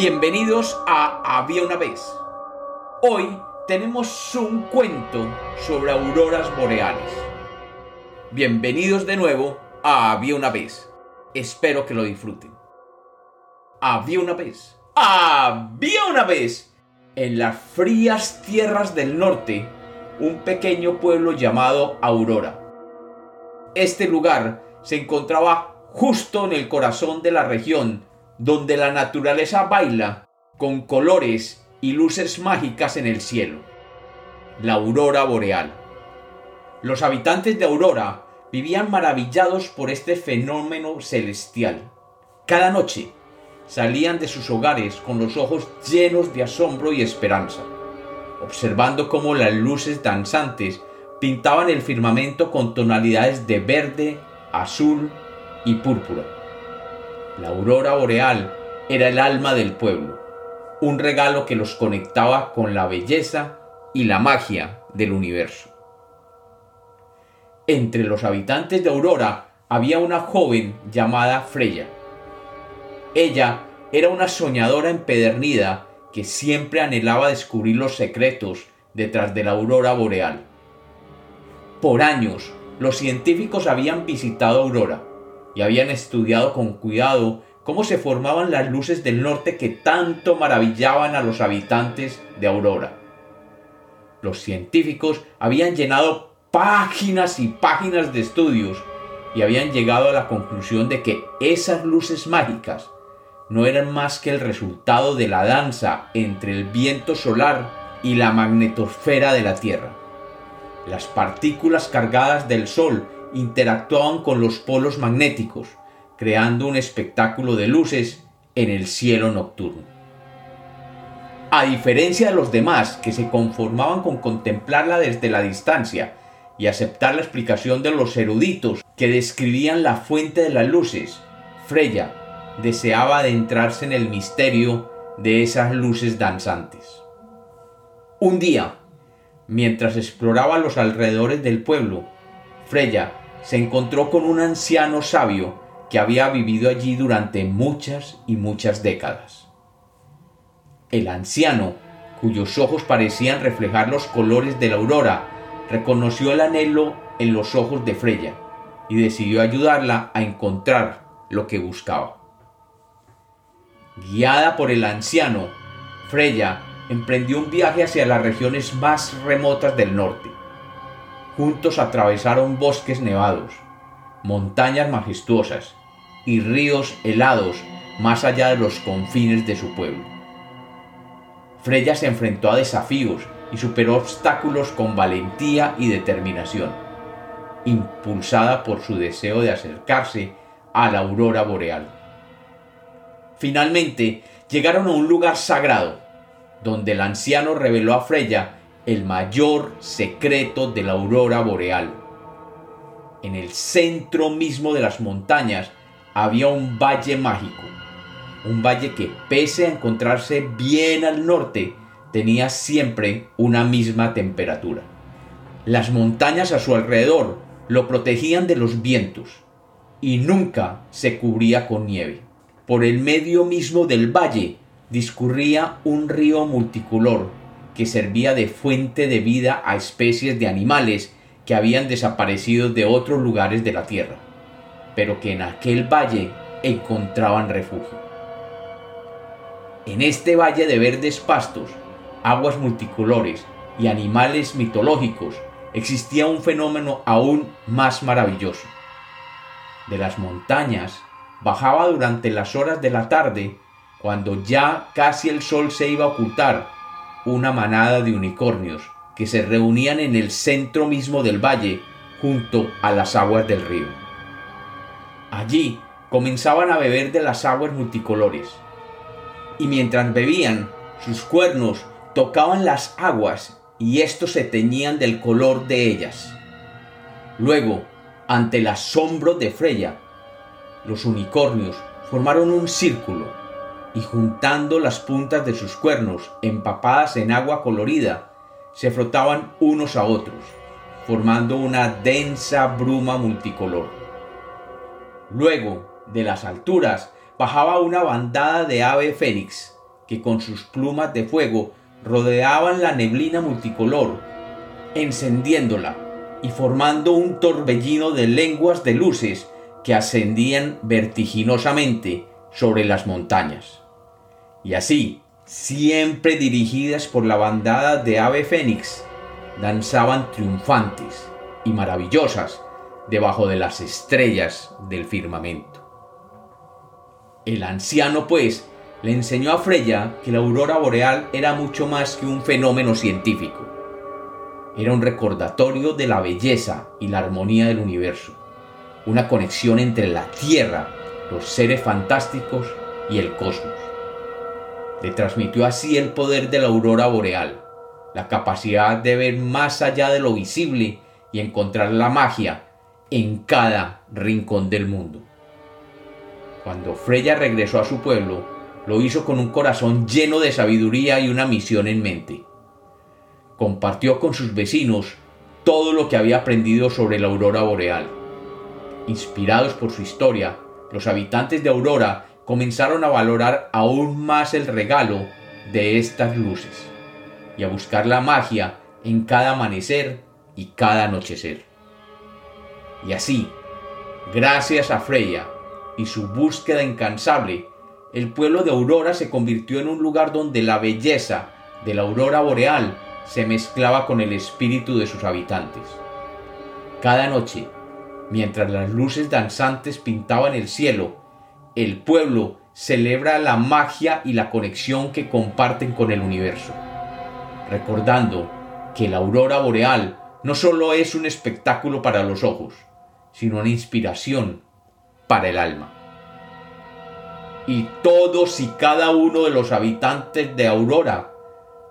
Bienvenidos a Había una vez. Hoy tenemos un cuento sobre auroras boreales. Bienvenidos de nuevo a Había una vez. Espero que lo disfruten. Había una vez. Había una vez. En las frías tierras del norte, un pequeño pueblo llamado Aurora. Este lugar se encontraba justo en el corazón de la región donde la naturaleza baila con colores y luces mágicas en el cielo. La aurora boreal. Los habitantes de Aurora vivían maravillados por este fenómeno celestial. Cada noche salían de sus hogares con los ojos llenos de asombro y esperanza, observando cómo las luces danzantes pintaban el firmamento con tonalidades de verde, azul y púrpura la aurora boreal era el alma del pueblo, un regalo que los conectaba con la belleza y la magia del universo. Entre los habitantes de Aurora había una joven llamada Freya. Ella era una soñadora empedernida que siempre anhelaba descubrir los secretos detrás de la aurora boreal. Por años, los científicos habían visitado Aurora, y habían estudiado con cuidado cómo se formaban las luces del norte que tanto maravillaban a los habitantes de Aurora. Los científicos habían llenado páginas y páginas de estudios y habían llegado a la conclusión de que esas luces mágicas no eran más que el resultado de la danza entre el viento solar y la magnetosfera de la Tierra. Las partículas cargadas del Sol interactuaban con los polos magnéticos, creando un espectáculo de luces en el cielo nocturno. A diferencia de los demás que se conformaban con contemplarla desde la distancia y aceptar la explicación de los eruditos que describían la fuente de las luces, Freya deseaba adentrarse en el misterio de esas luces danzantes. Un día, mientras exploraba los alrededores del pueblo, Freya se encontró con un anciano sabio que había vivido allí durante muchas y muchas décadas. El anciano, cuyos ojos parecían reflejar los colores de la aurora, reconoció el anhelo en los ojos de Freya y decidió ayudarla a encontrar lo que buscaba. Guiada por el anciano, Freya emprendió un viaje hacia las regiones más remotas del norte Juntos atravesaron bosques nevados, montañas majestuosas y ríos helados más allá de los confines de su pueblo. Freya se enfrentó a desafíos y superó obstáculos con valentía y determinación, impulsada por su deseo de acercarse a la aurora boreal. Finalmente llegaron a un lugar sagrado, donde el anciano reveló a Freya el mayor secreto de la aurora boreal. En el centro mismo de las montañas había un valle mágico, un valle que pese a encontrarse bien al norte, tenía siempre una misma temperatura. Las montañas a su alrededor lo protegían de los vientos y nunca se cubría con nieve. Por el medio mismo del valle discurría un río multicolor que servía de fuente de vida a especies de animales que habían desaparecido de otros lugares de la tierra, pero que en aquel valle encontraban refugio. En este valle de verdes pastos, aguas multicolores y animales mitológicos existía un fenómeno aún más maravilloso. De las montañas bajaba durante las horas de la tarde, cuando ya casi el sol se iba a ocultar, una manada de unicornios que se reunían en el centro mismo del valle junto a las aguas del río. Allí comenzaban a beber de las aguas multicolores y mientras bebían sus cuernos tocaban las aguas y éstos se teñían del color de ellas. Luego, ante el asombro de Freya, los unicornios formaron un círculo y juntando las puntas de sus cuernos empapadas en agua colorida, se frotaban unos a otros, formando una densa bruma multicolor. Luego, de las alturas, bajaba una bandada de ave fénix, que con sus plumas de fuego rodeaban la neblina multicolor, encendiéndola y formando un torbellino de lenguas de luces que ascendían vertiginosamente sobre las montañas. Y así, siempre dirigidas por la bandada de ave fénix, danzaban triunfantes y maravillosas debajo de las estrellas del firmamento. El anciano, pues, le enseñó a Freya que la aurora boreal era mucho más que un fenómeno científico. Era un recordatorio de la belleza y la armonía del universo, una conexión entre la Tierra, los seres fantásticos y el cosmos. Le transmitió así el poder de la aurora boreal, la capacidad de ver más allá de lo visible y encontrar la magia en cada rincón del mundo. Cuando Freya regresó a su pueblo, lo hizo con un corazón lleno de sabiduría y una misión en mente. Compartió con sus vecinos todo lo que había aprendido sobre la aurora boreal. Inspirados por su historia, los habitantes de Aurora comenzaron a valorar aún más el regalo de estas luces y a buscar la magia en cada amanecer y cada anochecer. Y así, gracias a Freya y su búsqueda incansable, el pueblo de Aurora se convirtió en un lugar donde la belleza de la aurora boreal se mezclaba con el espíritu de sus habitantes. Cada noche, mientras las luces danzantes pintaban el cielo, el pueblo celebra la magia y la conexión que comparten con el universo, recordando que la aurora boreal no solo es un espectáculo para los ojos, sino una inspiración para el alma. Y todos y cada uno de los habitantes de Aurora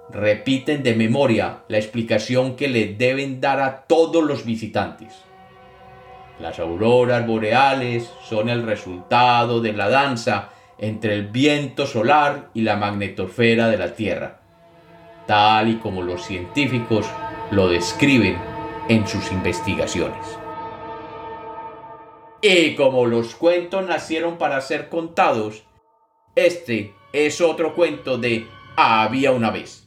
repiten de memoria la explicación que le deben dar a todos los visitantes. Las auroras boreales son el resultado de la danza entre el viento solar y la magnetosfera de la Tierra, tal y como los científicos lo describen en sus investigaciones. Y como los cuentos nacieron para ser contados, este es otro cuento de Había una vez.